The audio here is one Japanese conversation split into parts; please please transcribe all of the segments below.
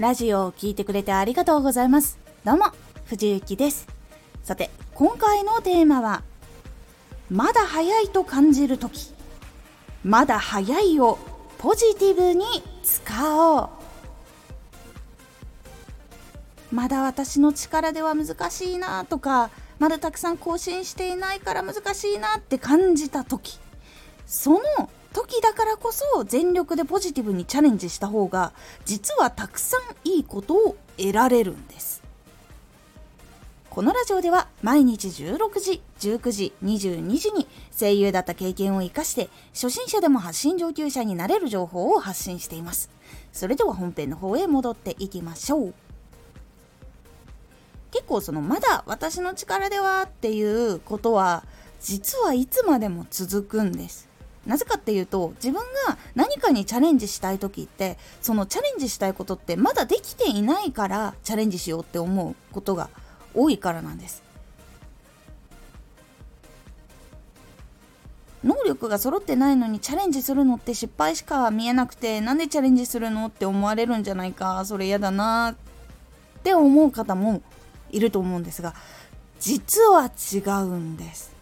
ラジオを聴いてくれてありがとうございます。どうも、藤幸です。さて、今回のテーマは、まだ早いと感じるとき、まだ早いをポジティブに使おう。まだ私の力では難しいなとか、まだたくさん更新していないから難しいなって感じた時その時だからこそ全力でポジティブにチャレンジした方が実はたくさんいいことを得られるんです。このラジオでは毎日16時19時22時に声優だった経験を生かして初心者でも発信上級者になれる情報を発信しています。それでは本編の方へ戻っていきましょう。結構そのまだ私の力ではっていうことは実はいつまでも続くんです。なぜかっていうと自分が何かにチャレンジしたい時ってそのチャレンジしたいことってまだできていないからチャレンジしようって思うことが多いからなんです。能力が揃ってないのにチャレンジするのって失敗しか見えなくてなんでチャレンジするのって思われるんじゃないかそれ嫌だなって思う方もいると思うんですが実は違うんです。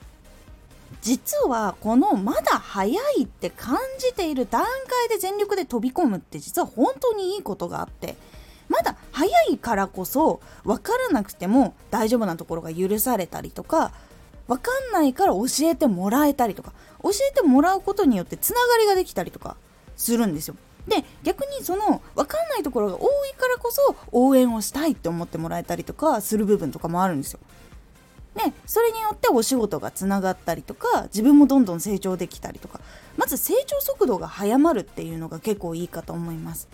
実はこのまだ早いって感じている段階で全力で飛び込むって実は本当にいいことがあってまだ早いからこそ分からなくても大丈夫なところが許されたりとか分かんないから教えてもらえたりとか教えてもらうことによってつながりができたりとかするんですよ。で逆にその分かんないところが多いからこそ応援をしたいって思ってもらえたりとかする部分とかもあるんですよ。でそれによってお仕事がつながったりとか自分もどんどん成長できたりとかまず成長速度が速まるっていうのが結構いいかと思います。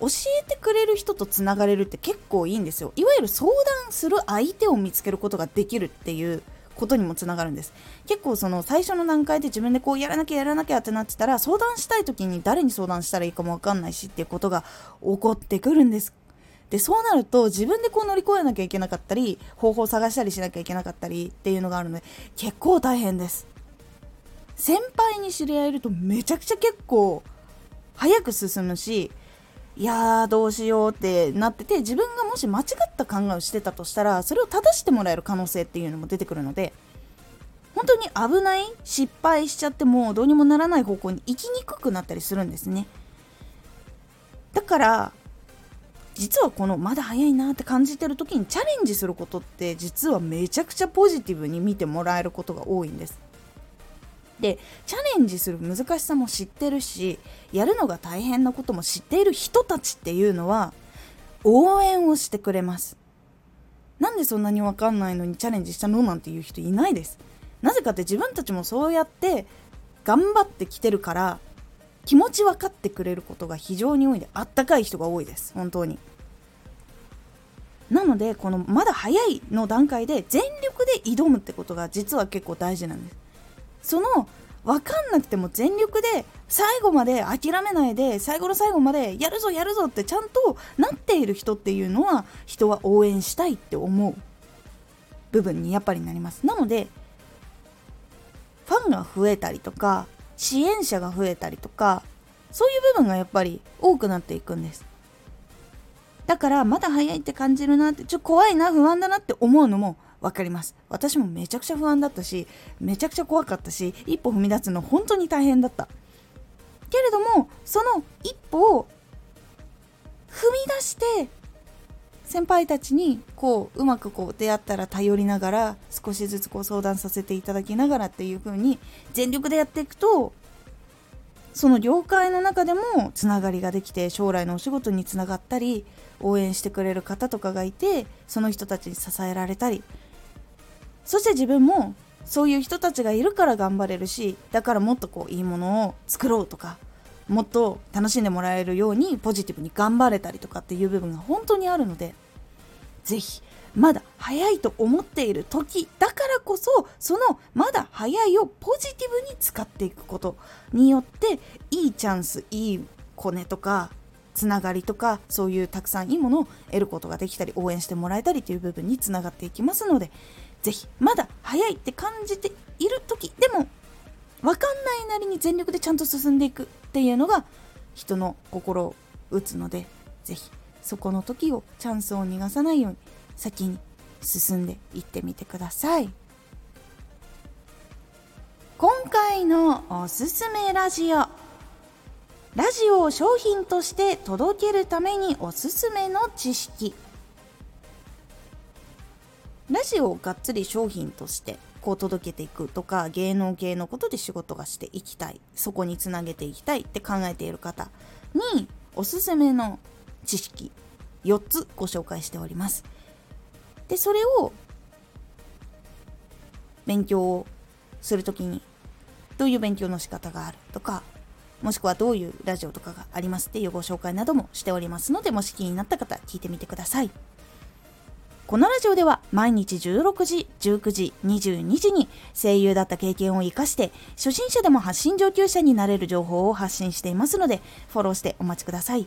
教えてくれる人とつながれるって結構いいんですよ。いわゆる相談する相手を見つけることができるっていうことにもつながるんです結構その最初の段階で自分でこうやらなきゃやらなきゃってなってたら相談したい時に誰に相談したらいいかも分かんないしっていうことが起こってくるんですでそうなると自分でこう乗り越えなきゃいけなかったり方法を探したりしなきゃいけなかったりっていうのがあるので結構大変です。先輩に知り合えるとめちゃくちゃ結構早く進むしいやーどうしようってなってて自分がもし間違った考えをしてたとしたらそれを正してもらえる可能性っていうのも出てくるので本当に危ない失敗しちゃってもどうにもならない方向に行きにくくなったりするんですね。だから実はこのまだ早いなって感じてる時にチャレンジすることって実はめちゃくちゃポジティブに見てもらえることが多いんです。でチャレンジする難しさも知ってるしやるのが大変なことも知っている人たちっていうのは応援をしてくれます。なんでそんなに分かんないのにチャレンジしたのなんていう人いないです。なぜかって自分たちもそうやって頑張ってきてるから気持ち分かってくれることが非常に多いんであったかい人が多いです。本当に。なのでこのまだ早いの段階で全力で挑むってことが実は結構大事なんです。その分かんなくても全力で最後まで諦めないで最後の最後までやるぞやるぞってちゃんとなっている人っていうのは人は応援したいって思う部分にやっぱりなります。なのでファンが増えたりとか支援者が増えたりとかそういう部分がやっぱり多くなっていくんです。だからまだ早いって感じるなってちょっと怖いな不安だなって思うのも分かります。私もめちゃくちゃ不安だったしめちゃくちゃ怖かったし一歩踏み出すの本当に大変だった。けれどもその一歩を踏み出して先輩たちにこううまくこう出会ったら頼りながら少しずつこう相談させていただきながらっていう風に全力でやっていくとその業界の中でもつながりができて将来のお仕事につながったり応援してくれる方とかがいてその人たちに支えられたりそして自分もそういう人たちがいるから頑張れるしだからもっとこういいものを作ろうとかもっと楽しんでもらえるようにポジティブに頑張れたりとかっていう部分が本当にあるので是非まだ早いと思っている時だからこそそのまだ早いをポジティブに使っていくことによっていいチャンスいいコネとかつながりとかそういうたくさんいいものを得ることができたり応援してもらえたりという部分につながっていきますのでぜひまだ早いって感じている時でも分かんないなりに全力でちゃんと進んでいくっていうのが人の心を打つのでぜひそこの時をチャンスを逃がさないように先に進んでいってみてください。今回のおすすめラジオ。ラジオを商品として届けるためにおすすめの知識。ラジオをがっつり商品としてこう届けていくとか芸能系のことで仕事がしていきたいそこにつなげていきたいって考えている方におすすめの知識4つご紹介しておりますでそれを勉強をするときにどういう勉強の仕方があるとかもしくはどういうラジオとかがありますっていうご紹介などもしておりますのでもし気になった方聞いてみてくださいこのラジオでは毎日16時、19時、22時に声優だった経験を活かして初心者でも発信上級者になれる情報を発信していますのでフォローしてお待ちください。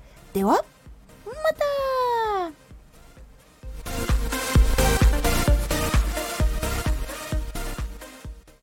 では、また。